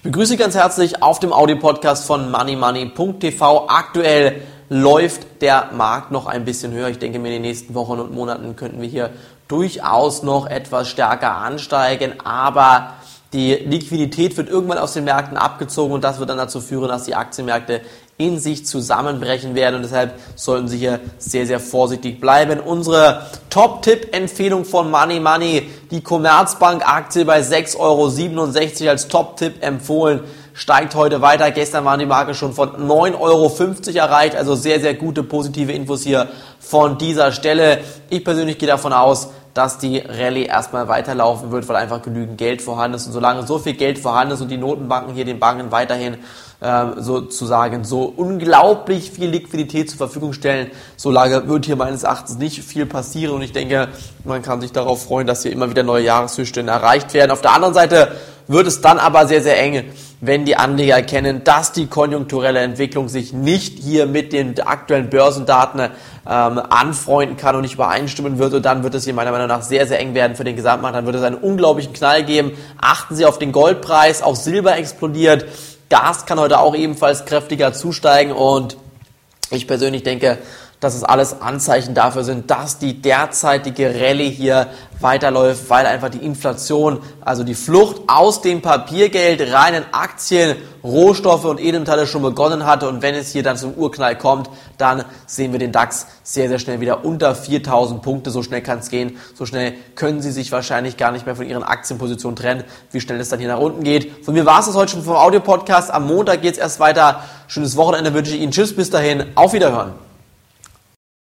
Ich begrüße ganz herzlich auf dem Audio-Podcast von moneymoney.tv. Aktuell läuft der Markt noch ein bisschen höher. Ich denke mir, in den nächsten Wochen und Monaten könnten wir hier durchaus noch etwas stärker ansteigen, aber die Liquidität wird irgendwann aus den Märkten abgezogen und das wird dann dazu führen, dass die Aktienmärkte in sich zusammenbrechen werden und deshalb sollten Sie hier sehr, sehr vorsichtig bleiben. Unsere Top-Tipp-Empfehlung von Money Money, die Commerzbank-Aktie bei 6,67 Euro als Top-Tipp empfohlen, steigt heute weiter. Gestern waren die Marke schon von 9,50 Euro erreicht, also sehr, sehr gute positive Infos hier von dieser Stelle. Ich persönlich gehe davon aus, dass die Rallye erstmal weiterlaufen wird, weil einfach genügend Geld vorhanden ist. Und solange so viel Geld vorhanden ist und die Notenbanken hier den Banken weiterhin äh, sozusagen so unglaublich viel Liquidität zur Verfügung stellen, solange wird hier meines Erachtens nicht viel passieren. Und ich denke, man kann sich darauf freuen, dass hier immer wieder neue Jahreshöchststände erreicht werden. Auf der anderen Seite wird es dann aber sehr, sehr eng, wenn die Anleger erkennen, dass die konjunkturelle Entwicklung sich nicht hier mit den aktuellen Börsendaten ähm, anfreunden kann und nicht übereinstimmen wird. Und dann wird es hier meiner Meinung nach sehr, sehr eng werden für den Gesamtmarkt. Dann wird es einen unglaublichen Knall geben. Achten Sie auf den Goldpreis, auch Silber explodiert. Gas kann heute auch ebenfalls kräftiger zusteigen und ich persönlich denke, dass es alles Anzeichen dafür sind, dass die derzeitige Rallye hier weiterläuft, weil einfach die Inflation, also die Flucht aus dem Papiergeld rein in Aktien, Rohstoffe und Edelmetalle schon begonnen hatte. Und wenn es hier dann zum Urknall kommt, dann sehen wir den DAX sehr, sehr schnell wieder unter 4000 Punkte. So schnell kann es gehen. So schnell können Sie sich wahrscheinlich gar nicht mehr von Ihren Aktienpositionen trennen, wie schnell es dann hier nach unten geht. Von mir war es das heute schon vom Audio-Podcast. Am Montag geht es erst weiter. Schönes Wochenende wünsche ich Ihnen. Tschüss, bis dahin. Auf Wiederhören.